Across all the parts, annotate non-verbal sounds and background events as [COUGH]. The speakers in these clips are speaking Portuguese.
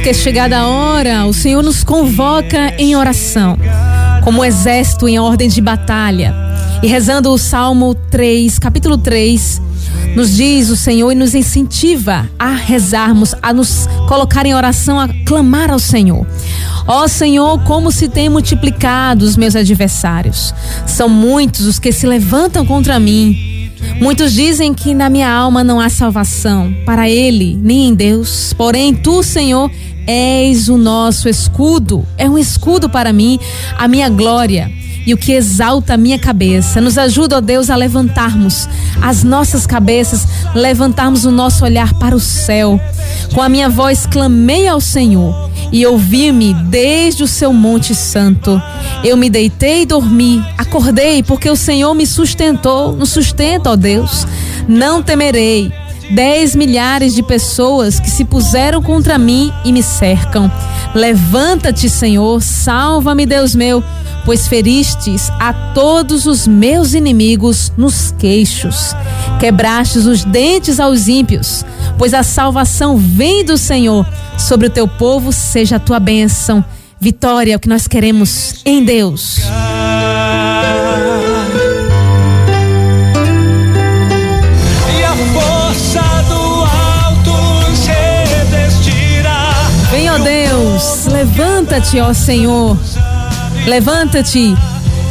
que é chegada a hora, o Senhor nos convoca em oração, como exército em ordem de batalha. E rezando o Salmo 3, capítulo 3, nos diz o Senhor e nos incentiva a rezarmos, a nos colocar em oração, a clamar ao Senhor. Ó Senhor, como se tem multiplicado os meus adversários. São muitos os que se levantam contra mim. Muitos dizem que na minha alma não há salvação, para ele, nem em Deus. Porém, tu, Senhor, és o nosso escudo, é um escudo para mim, a minha glória e o que exalta a minha cabeça. Nos ajuda, ó Deus, a levantarmos as nossas cabeças, levantarmos o nosso olhar para o céu. Com a minha voz clamei ao Senhor e ouvi-me desde o seu monte santo. Eu me deitei e dormi, acordei porque o Senhor me sustentou, nos sustenta, ó Deus. Não temerei dez milhares de pessoas que se puseram contra mim e me cercam. Levanta-te, Senhor, salva-me, Deus meu, pois feristes a todos os meus inimigos nos queixos. Quebrastes os dentes aos ímpios, pois a salvação vem do Senhor. Sobre o teu povo seja a tua bênção. Vitória é o que nós queremos em Deus. Levanta-te, ó Senhor. Levanta-te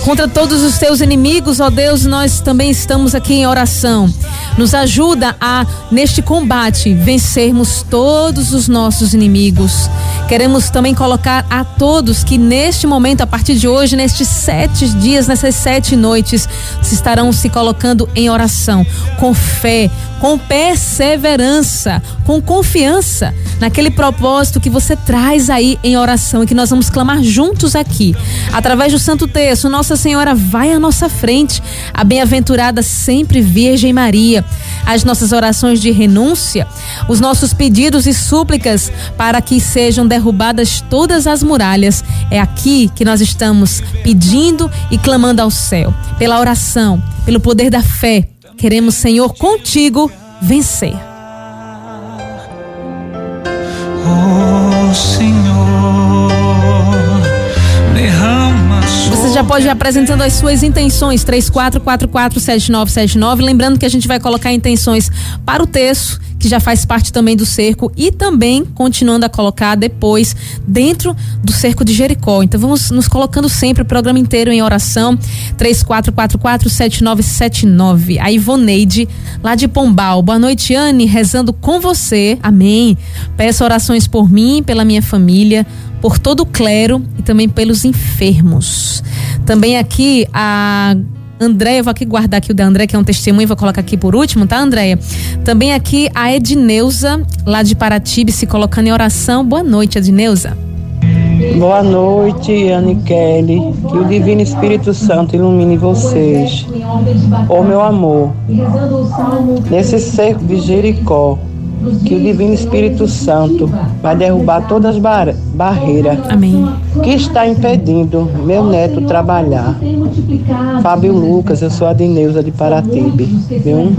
contra todos os teus inimigos, ó Deus, nós também estamos aqui em oração. Nos ajuda a, neste combate, vencermos todos os nossos inimigos. Queremos também colocar a todos que neste momento, a partir de hoje, nestes sete dias, nessas sete noites, se estarão se colocando em oração, com fé, com perseverança, com confiança naquele propósito que você traz aí em oração e que nós vamos clamar juntos aqui. Através do Santo Texto, Nossa Senhora vai à nossa frente, a bem-aventurada sempre Virgem Maria. As nossas orações de renúncia, os nossos pedidos e súplicas para que sejam derrubadas todas as muralhas. É aqui que nós estamos pedindo e clamando ao céu, pela oração, pelo poder da fé. Queremos, Senhor, contigo vencer. Já pode ir apresentando as suas intenções, 34447979. Lembrando que a gente vai colocar intenções para o texto que já faz parte também do cerco e também continuando a colocar depois dentro do cerco de Jericó. Então vamos nos colocando sempre o programa inteiro em oração. 34447979. A Ivoneide, lá de Pombal. Boa noite, Anne, rezando com você. Amém. Peço orações por mim, pela minha família, por todo o clero e também pelos enfermos. Também aqui a Andréia, vou aqui guardar aqui o da André, que é um testemunho, vou colocar aqui por último, tá, Andréia? Também aqui a Edneuza, lá de Paratibe, se colocando em oração. Boa noite, Edneuza. Boa noite, Kelly. Que o Divino Espírito Santo ilumine vocês. Ô oh, meu amor, nesse cerco de Jericó, que o Divino Espírito Santo vai derrubar todas as bar barreiras Amém. que está impedindo meu neto trabalhar. Fábio Lucas, eu sou a Dineuza de Paratibe. Viu?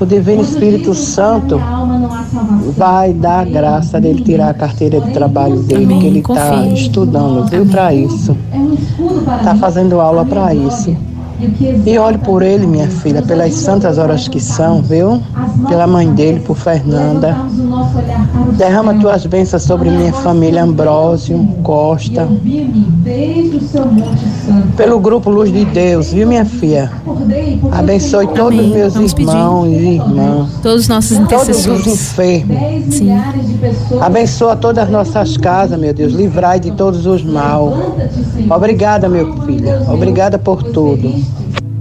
O Divino Espírito Santo vai dar a graça dele tirar a carteira de trabalho dele, Amém. que ele está estudando, viu, para isso. Está fazendo aula para isso. E olhe por ele, minha filha, pelas santas horas que são, viu? Pela mãe dele, por Fernanda. Derrama tuas bênçãos sobre minha família, Ambrósio, Costa. Pelo grupo Luz de Deus, viu, minha filha? Abençoe todos os Amém. meus Vamos irmãos e irmãs. Todos os nossos Todos os intercessores. enfermos. Sim. Abençoa todas as nossas casas, meu Deus. Livrai de todos os mal. Obrigada, meu filho. Obrigada por tudo.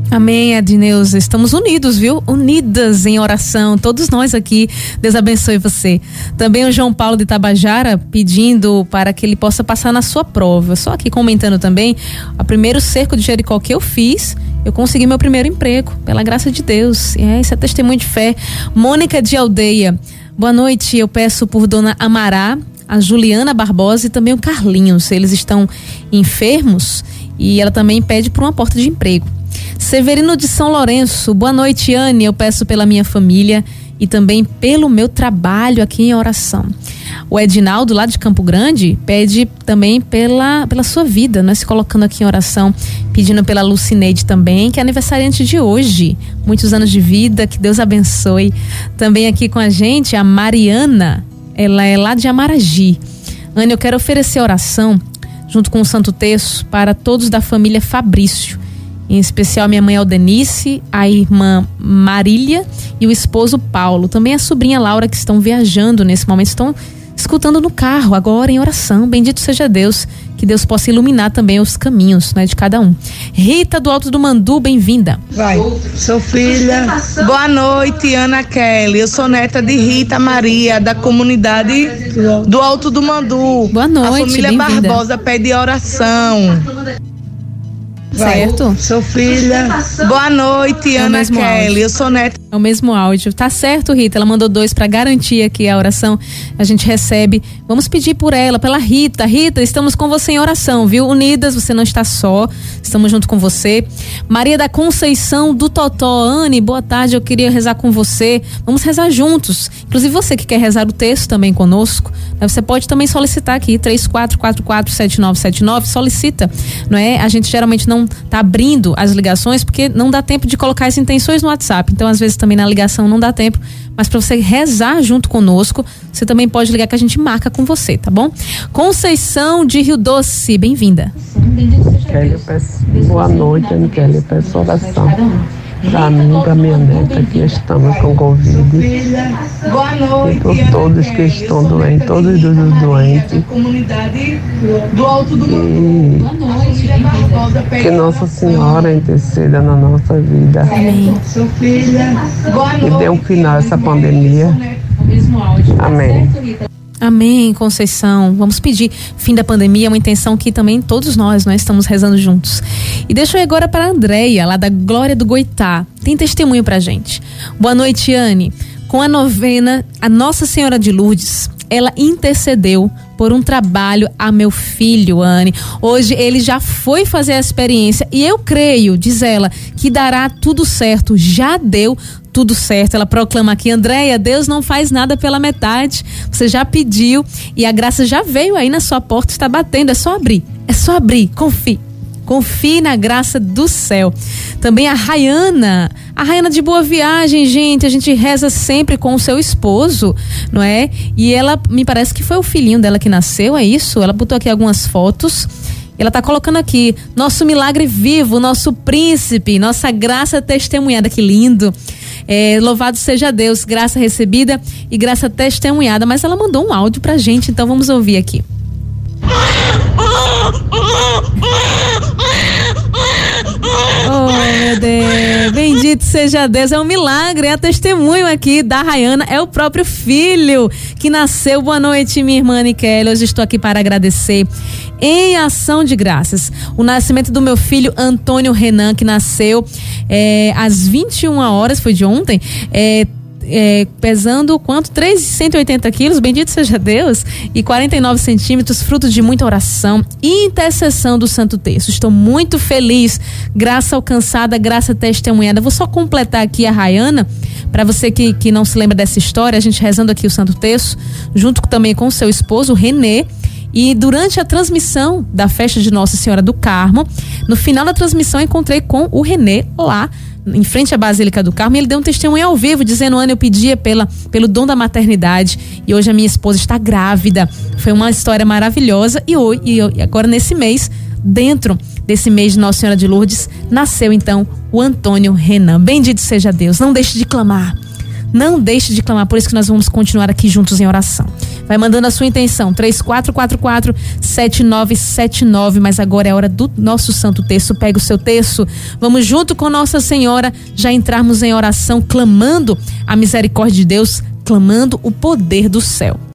Amém, Adneuza. Estamos unidos, viu? Unidas em oração, todos nós aqui. Deus abençoe você. Também o João Paulo de Tabajara pedindo para que ele possa passar na sua prova. Só aqui comentando também, o primeiro cerco de Jericó que eu fiz, eu consegui meu primeiro emprego, pela graça de Deus. É, isso é testemunho de fé. Mônica de Aldeia. Boa noite, eu peço por Dona Amará, a Juliana Barbosa e também o Carlinhos. Eles estão enfermos e ela também pede por uma porta de emprego. Severino de São Lourenço, boa noite, Anne. Eu peço pela minha família e também pelo meu trabalho aqui em oração. O Edinaldo, lá de Campo Grande, pede também pela, pela sua vida, né? Se colocando aqui em oração, pedindo pela Lucineide também, que é aniversariante de hoje. Muitos anos de vida, que Deus abençoe. Também aqui com a gente, a Mariana, ela é lá de Amaragi. Ana, eu quero oferecer oração junto com o Santo Terço para todos da família Fabrício em especial minha mãe Aldenice, a irmã Marília e o esposo Paulo. Também a sobrinha Laura, que estão viajando nesse momento, estão escutando no carro, agora em oração. Bendito seja Deus, que Deus possa iluminar também os caminhos né, de cada um. Rita do Alto do Mandu, bem-vinda. Vai, sou filha. Boa noite, Ana Kelly. Eu sou neta de Rita Maria, da comunidade do Alto do Mandu. Boa noite, A família Barbosa pede oração. Certo? Sou filha. Boa noite, Ana Kelly. Eu sou neta. É o mesmo áudio. Tá certo, Rita. Ela mandou dois para garantir aqui a oração. A gente recebe. Vamos pedir por ela, pela Rita. Rita, estamos com você em oração, viu? Unidas, você não está só. Estamos junto com você. Maria da Conceição do Totó. Anne, boa tarde. Eu queria rezar com você. Vamos rezar juntos. Inclusive você que quer rezar o texto também conosco, né? você pode também solicitar aqui 34447979. Solicita, não é? A gente geralmente não tá abrindo as ligações porque não dá tempo de colocar as intenções no WhatsApp. Então, às vezes também na ligação não dá tempo, mas para você rezar junto conosco, você também pode ligar que a gente marca com você, tá bom? Conceição de Rio Doce, bem-vinda. Boa noite, Kelly. Peço oração para mim, para minha neta, que estamos com Covid. E por todos que estão doentes, todos os doentes. E que Nossa Senhora interceda na nossa vida. Boa E dê um final a essa pandemia. Amém. Amém, Conceição. Vamos pedir fim da pandemia, uma intenção que também todos nós, nós estamos rezando juntos. E deixa eu agora para a Andréia, lá da Glória do Goitá. Tem testemunho pra gente. Boa noite, Anne. Com a novena, a Nossa Senhora de Lourdes, ela intercedeu por um trabalho a meu filho, Anne. Hoje ele já foi fazer a experiência e eu creio, diz ela, que dará tudo certo. Já deu tudo certo. Ela proclama aqui, Andréia, Deus não faz nada pela metade. Você já pediu e a graça já veio aí na sua porta, está batendo. É só abrir. É só abrir. Confie. Confie na graça do céu. Também a Rayana. A Rayana de boa viagem, gente. A gente reza sempre com o seu esposo, não é? E ela, me parece que foi o filhinho dela que nasceu, é isso? Ela botou aqui algumas fotos. Ela está colocando aqui, nosso milagre vivo, nosso príncipe, nossa graça testemunhada, que lindo. É, louvado seja Deus, graça recebida e graça testemunhada. Mas ela mandou um áudio pra gente, então vamos ouvir aqui. [LAUGHS] Oh, meu Deus. Bendito seja Deus. É um milagre. É testemunho aqui da Rayana. É o próprio filho que nasceu. Boa noite, minha irmã Kelly. Hoje estou aqui para agradecer em ação de graças o nascimento do meu filho Antônio Renan, que nasceu é, às 21 horas, foi de ontem. É, é, pesando quanto? 380 quilos, bendito seja Deus, e 49 centímetros, fruto de muita oração e intercessão do Santo Texto. Estou muito feliz, graça alcançada, graça testemunhada. Vou só completar aqui a Rayana, para você que, que não se lembra dessa história, a gente rezando aqui o Santo Texto, junto também com seu esposo, Renê. E durante a transmissão da festa de Nossa Senhora do Carmo, no final da transmissão encontrei com o Renê lá em frente à Basílica do Carmo, e ele deu um testemunho ao vivo, dizendo: Ana, eu pedia pela, pelo dom da maternidade e hoje a minha esposa está grávida. Foi uma história maravilhosa e, hoje, e agora nesse mês, dentro desse mês de Nossa Senhora de Lourdes, nasceu então o Antônio Renan. Bendito seja Deus, não deixe de clamar. Não deixe de clamar, por isso que nós vamos continuar aqui juntos em oração. Vai mandando a sua intenção, 3444-7979, mas agora é hora do nosso santo texto. Pega o seu texto, vamos junto com Nossa Senhora já entrarmos em oração, clamando a misericórdia de Deus, clamando o poder do céu.